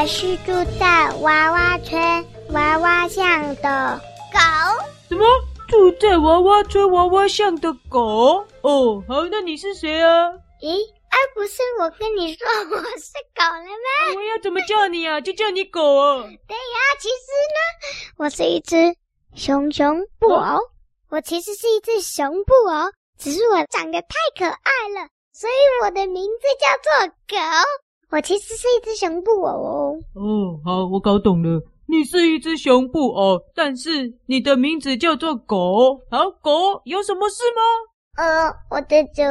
我是住在娃娃村娃娃巷的狗。什么？住在娃娃村娃娃巷的狗？哦，好，那你是谁啊？咦，哎，不是我跟你说我是狗了吗？我要怎么叫你啊？就叫你狗啊。对呀，其实呢，我是一只熊熊布偶。哦、我其实是一只熊布偶，只是我长得太可爱了，所以我的名字叫做狗。我其实是一只熊布偶哦。哦，好，我搞懂了。你是一只熊布偶，但是你的名字叫做狗。好，狗有什么事吗？呃，我的主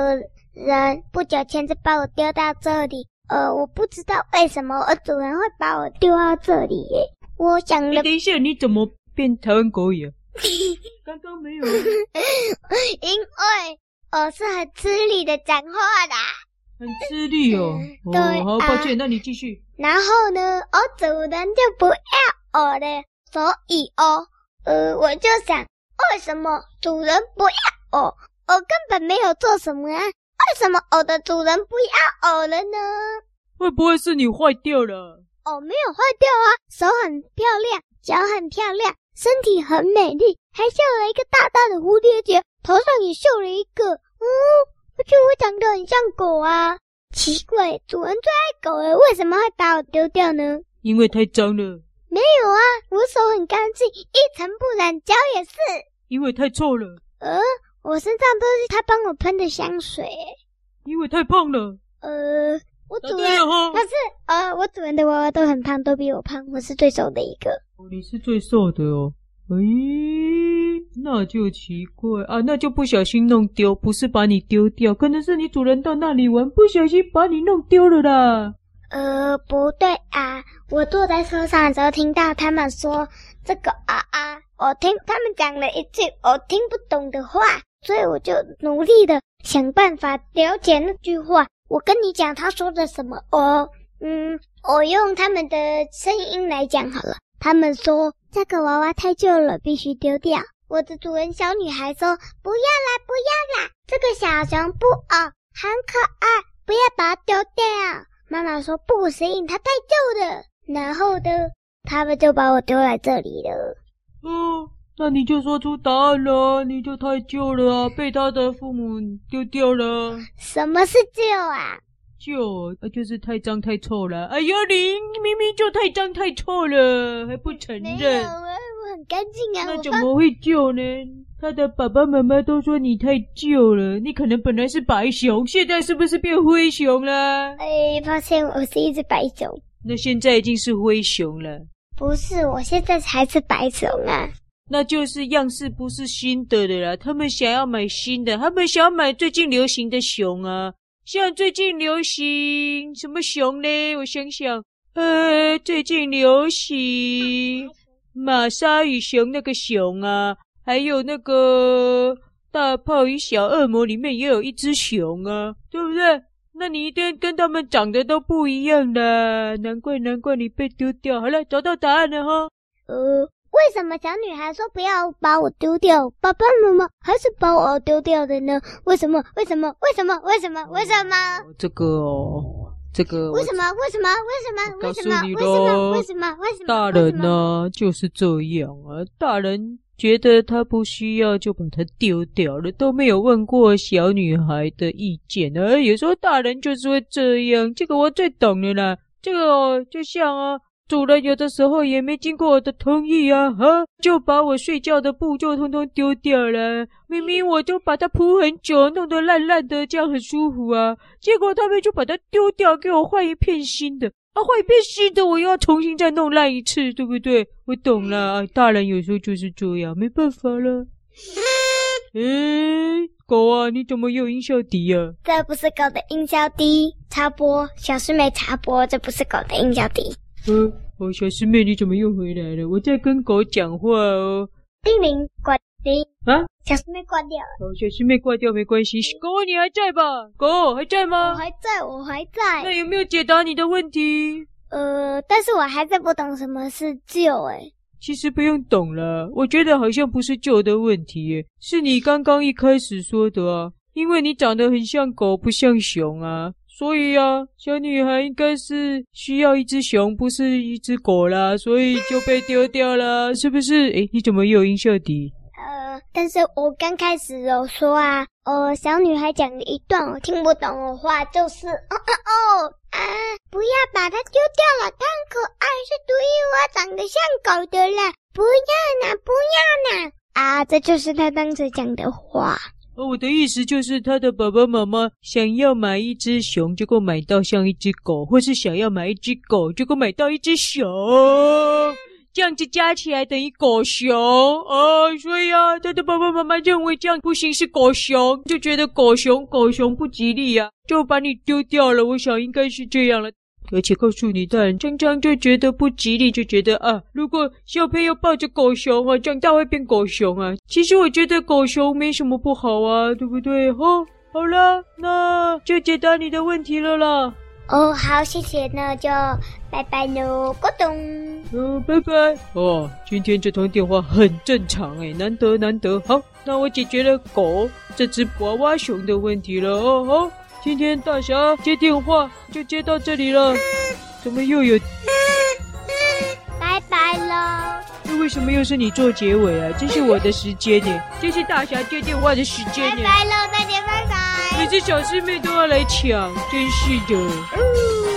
人不久前就把我丢到这里。呃，我不知道为什么我主人会把我丢到这里耶。我想了，等一下，你怎么变台湾狗语？刚刚没有。因为我是很吃力的讲话的。很吃力哦。嗯、对、哦，好，抱歉，啊、那你继续。然后呢，我主人就不要。我了，所以哦，呃，我就想，为什么主人不要我？我根本没有做什么啊，为什么我的主人不要我了呢？会不会是你坏掉了？我没有坏掉啊，手很漂亮，脚很漂亮，身体很美丽，还绣了一个大大的蝴蝶结，头上也绣了一个，嗯，而且我长得很像狗啊。奇怪，主人最爱狗了，为什么会把我丢掉呢？因为太脏了。没有啊，我手很干净，一尘不染，脚也是。因为太臭了。呃，我身上都是他帮我喷的香水。因为太胖了。呃，我主人可是呃，我主人的娃娃都很胖，都比我胖，我是最瘦的一个。哦，你是最瘦的哦。哎，那就奇怪啊，那就不小心弄丢，不是把你丢掉，可能是你主人到那里玩，不小心把你弄丢了啦。呃，不对啊！我坐在车上的时候，听到他们说这个啊啊，我听他们讲了一句我听不懂的话，所以我就努力的想办法了解那句话。我跟你讲他说的什么？哦嗯，我用他们的声音来讲好了。他们说这个娃娃太旧了，必须丢掉。我的主人小女孩说不要啦，不要啦，这个小熊布偶很可爱，不要把它丢掉。妈妈说不行，它太旧了。然后呢，他们就把我丢在这里了。哦，那你就说出答案了。你就太旧了啊，被他的父母丢掉了。什么是旧啊？旧，啊就是太脏太臭了。哎呀，你明明就太脏太臭了，还不承认？没有啊，我很干净啊。那怎么会旧呢？他的爸爸妈妈都说你太旧了，你可能本来是白熊，现在是不是变灰熊了？哎，抱歉，我是一只白熊。那现在已经是灰熊了。不是，我现在才是白熊啊。那就是样式不是新的的啦。他们想要买新的，他们想要买最近流行的熊啊。像最近流行什么熊呢？我想想，呃，最近流行玛莎与熊那个熊啊。还有那个大炮与小恶魔里面也有一只熊啊，对不对？那你一定跟他们长得都不一样的，难怪难怪你被丢掉。好了，找到答案了哈。呃，为什么小女孩说不要把我丢掉，爸爸妈妈还是把我丢掉的呢？为什么？为什么？为什么？为什么？为什么？这个哦，这个为什么？为什么？为什么？为什么？为什么？为什么？为什么？大人呢就是这样啊，大人。觉得他不需要，就把它丢掉了，都没有问过小女孩的意见。呢有时候大人就是会这样，这个我最懂了啦。这个哦，就像啊，主人有的时候也没经过我的同意啊，哈，就把我睡觉的布就通通丢掉了。明明我就把它铺很久，弄得烂烂的，这样很舒服啊，结果他们就把它丢掉，给我换一片新的。啊，换一片新的，我又要重新再弄烂一次，对不对？我懂了，大人有时候就是这样，没办法了。诶，狗啊，你怎么有音效笛啊？这不是狗的音效笛，插播，小师妹插播，这不是狗的音效笛。嗯，哦，小师妹，你怎么又回来了？我在跟狗讲话哦。叮铃，关铃啊！小师妹挂掉了。哦，小师妹挂掉没关系。狗，你还在吧？狗还在吗？我还在，我还在。那有没有解答你的问题？呃，但是我还在不懂什么是旧诶。其实不用懂了，我觉得好像不是救的问题耶，是你刚刚一开始说的啊。因为你长得很像狗，不像熊啊，所以啊，小女孩应该是需要一只熊，不是一只狗啦，所以就被丢掉了，是不是？诶，你怎么又有音效的？呃，但是我刚开始有说啊，呃，小女孩讲了一段我听不懂的话，就是哦哦哦啊，不要把它丢掉了，它很可爱，是独一无二，长得像狗的啦，不要呢，不要呢，啊，这就是他当时讲的话。我的意思就是，他的爸爸妈妈想要买一只熊，结果买到像一只狗，或是想要买一只狗，结果买到一只熊，这样子加起来等于狗熊啊！所以啊，他的爸爸妈妈认为这样不行，是狗熊，就觉得狗熊狗熊不吉利呀，就把你丢掉了。我想应该是这样了。而且告诉你，大人常常就觉得不吉利，就觉得啊，如果小朋友抱着狗熊啊，长大会变狗熊啊。其实我觉得狗熊没什么不好啊，对不对？哦，好了，那就解答你的问题了啦。哦，好，谢谢，那就拜拜喽，咕咚。哦，拜拜。哦，今天这通电话很正常哎，难得难得。好，那我解决了狗这只娃娃熊的问题了哦。好。今天大侠接电话就接到这里了，怎么又有？拜拜了。那为什么又是你做结尾啊？这是我的时间呢，这是大侠接电话的时间呢。拜拜了，大家拜拜。每次小师妹都要来抢，真是的。嗯